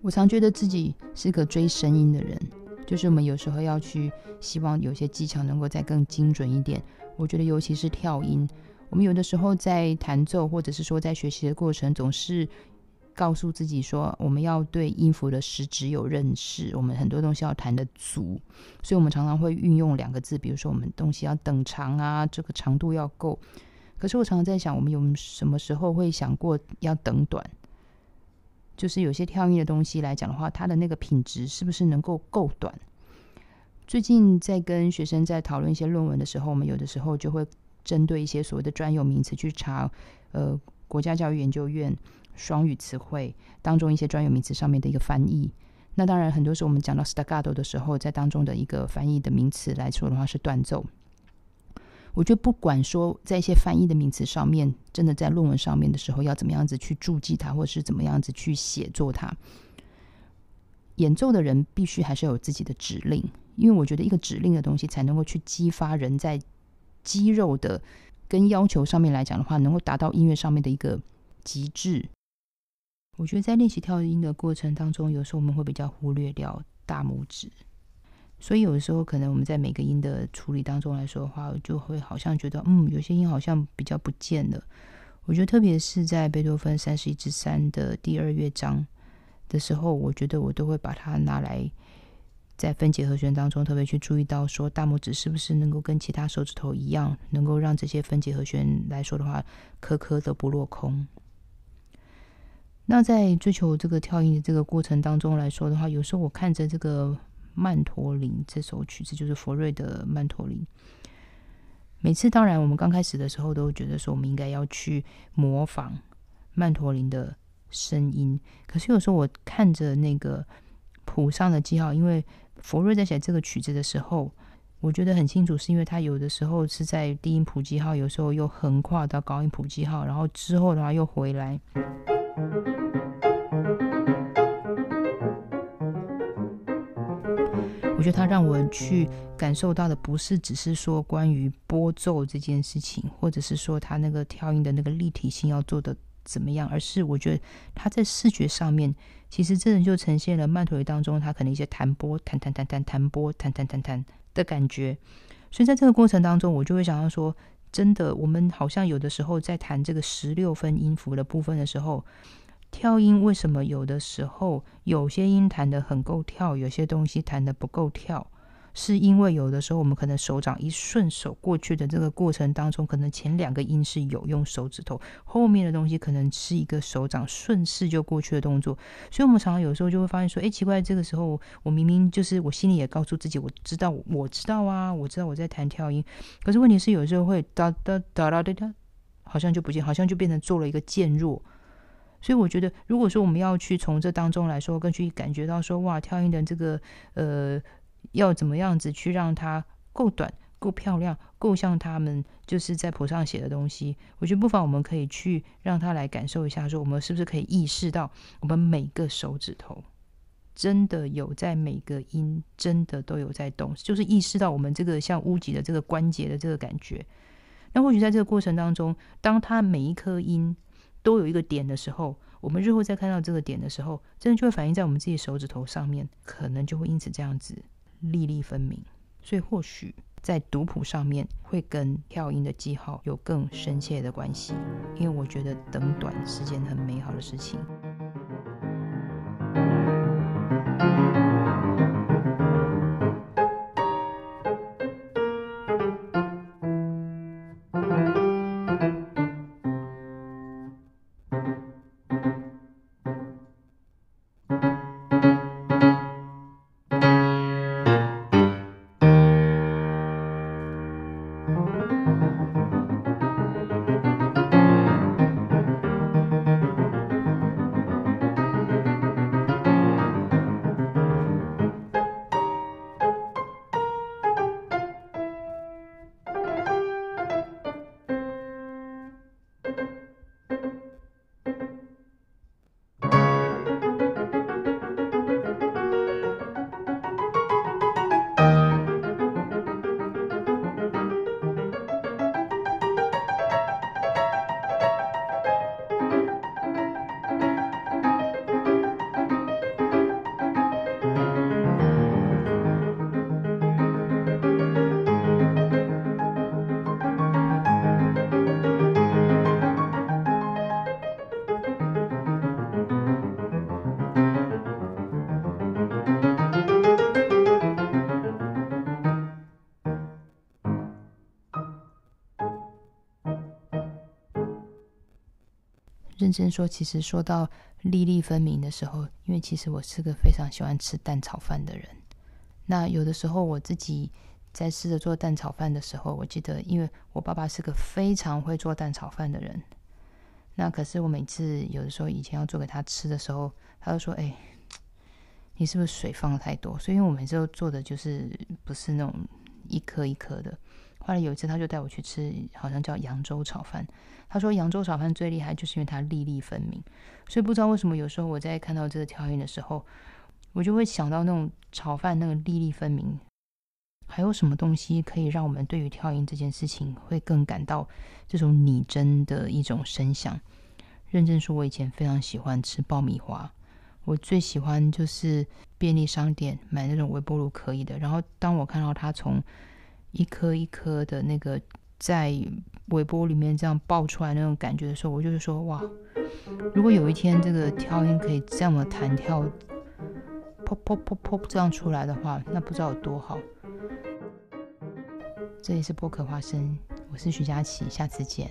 我常觉得自己是个追声音的人，就是我们有时候要去希望有些技巧能够再更精准一点。我觉得尤其是跳音，我们有的时候在弹奏或者是说在学习的过程，总是告诉自己说我们要对音符的实质有认识，我们很多东西要弹得足，所以我们常常会运用两个字，比如说我们东西要等长啊，这个长度要够。可是我常常在想，我们有什么时候会想过要等短？就是有些跳音的东西来讲的话，它的那个品质是不是能够够短？最近在跟学生在讨论一些论文的时候，我们有的时候就会针对一些所谓的专有名词去查，呃，国家教育研究院双语词汇当中一些专有名词上面的一个翻译。那当然，很多时候我们讲到 staccato 的时候，在当中的一个翻译的名词来说的话是断奏。我觉得不管说在一些翻译的名词上面，真的在论文上面的时候要怎么样子去注记它，或者是怎么样子去写作它，演奏的人必须还是有自己的指令，因为我觉得一个指令的东西才能够去激发人在肌肉的跟要求上面来讲的话，能够达到音乐上面的一个极致。我觉得在练习跳音的过程当中，有时候我们会比较忽略掉大拇指。所以有的时候，可能我们在每个音的处理当中来说的话，就会好像觉得，嗯，有些音好像比较不见了。我觉得，特别是在贝多芬三十一至三的第二乐章的时候，我觉得我都会把它拿来在分解和弦当中特别去注意到，说大拇指是不是能够跟其他手指头一样，能够让这些分解和弦来说的话，颗颗的不落空。那在追求这个跳音的这个过程当中来说的话，有时候我看着这个。曼陀林这首曲子就是佛瑞的曼陀林。每次当然，我们刚开始的时候都觉得说，我们应该要去模仿曼陀林的声音。可是有时候我看着那个谱上的记号，因为佛瑞在写这个曲子的时候，我觉得很清楚，是因为他有的时候是在低音谱记号，有时候又横跨到高音谱记号，然后之后的话又回来。我觉得它让我去感受到的，不是只是说关于拨奏这件事情，或者是说它那个跳音的那个立体性要做的怎么样，而是我觉得它在视觉上面，其实真的就呈现了曼陀林当中它可能一些弹拨、弹弹弹弹弹拨、弹弹弹弹的感觉。所以在这个过程当中，我就会想到说，真的，我们好像有的时候在弹这个十六分音符的部分的时候。跳音为什么有的时候有些音弹的很够跳，有些东西弹的不够跳？是因为有的时候我们可能手掌一顺手过去的这个过程当中，可能前两个音是有用手指头，后面的东西可能是一个手掌顺势就过去的动作。所以，我们常常有时候就会发现说：“哎，奇怪，这个时候我明明就是我心里也告诉自己，我知道，我知道啊，我知道我在弹跳音。可是问题是，有时候会哒哒哒哒哒哒，好像就不见，好像就变成做了一个渐弱。”所以我觉得，如果说我们要去从这当中来说，更去感觉到说，哇，跳音的这个呃，要怎么样子去让它够短、够漂亮、够像他们就是在谱上写的东西，我觉得不妨我们可以去让他来感受一下，说我们是不是可以意识到，我们每个手指头真的有在每个音真的都有在动，就是意识到我们这个像屋脊的这个关节的这个感觉。那或许在这个过程当中，当它每一颗音。都有一个点的时候，我们日后再看到这个点的时候，真的就会反映在我们自己手指头上面，可能就会因此这样子粒粒分明。所以或许在读谱上面会跟跳音的记号有更深切的关系，因为我觉得等短是件很美好的事情。认真说，其实说到粒粒分明的时候，因为其实我是个非常喜欢吃蛋炒饭的人。那有的时候我自己在试着做蛋炒饭的时候，我记得，因为我爸爸是个非常会做蛋炒饭的人。那可是我每次有的时候以前要做给他吃的时候，他就说：“哎，你是不是水放的太多？”所以我每次都做的就是不是那种一颗一颗的。后来有一次他就带我去吃，好像叫扬州炒饭。他说扬州炒饭最厉害就是因为它粒粒分明。所以不知道为什么有时候我在看到这个条印的时候，我就会想到那种炒饭那个粒粒分明。还有什么东西可以让我们对于跳音这件事情会更感到这种拟真的一种声响？认真说，我以前非常喜欢吃爆米花，我最喜欢就是便利商店买那种微波炉可以的。然后当我看到它从一颗一颗的那个在微波里面这样爆出来那种感觉的时候，我就是说哇，如果有一天这个跳音可以这么弹跳，噗噗噗噗这样出来的话，那不知道有多好。这里是播客花生，我是徐佳琪，下次见。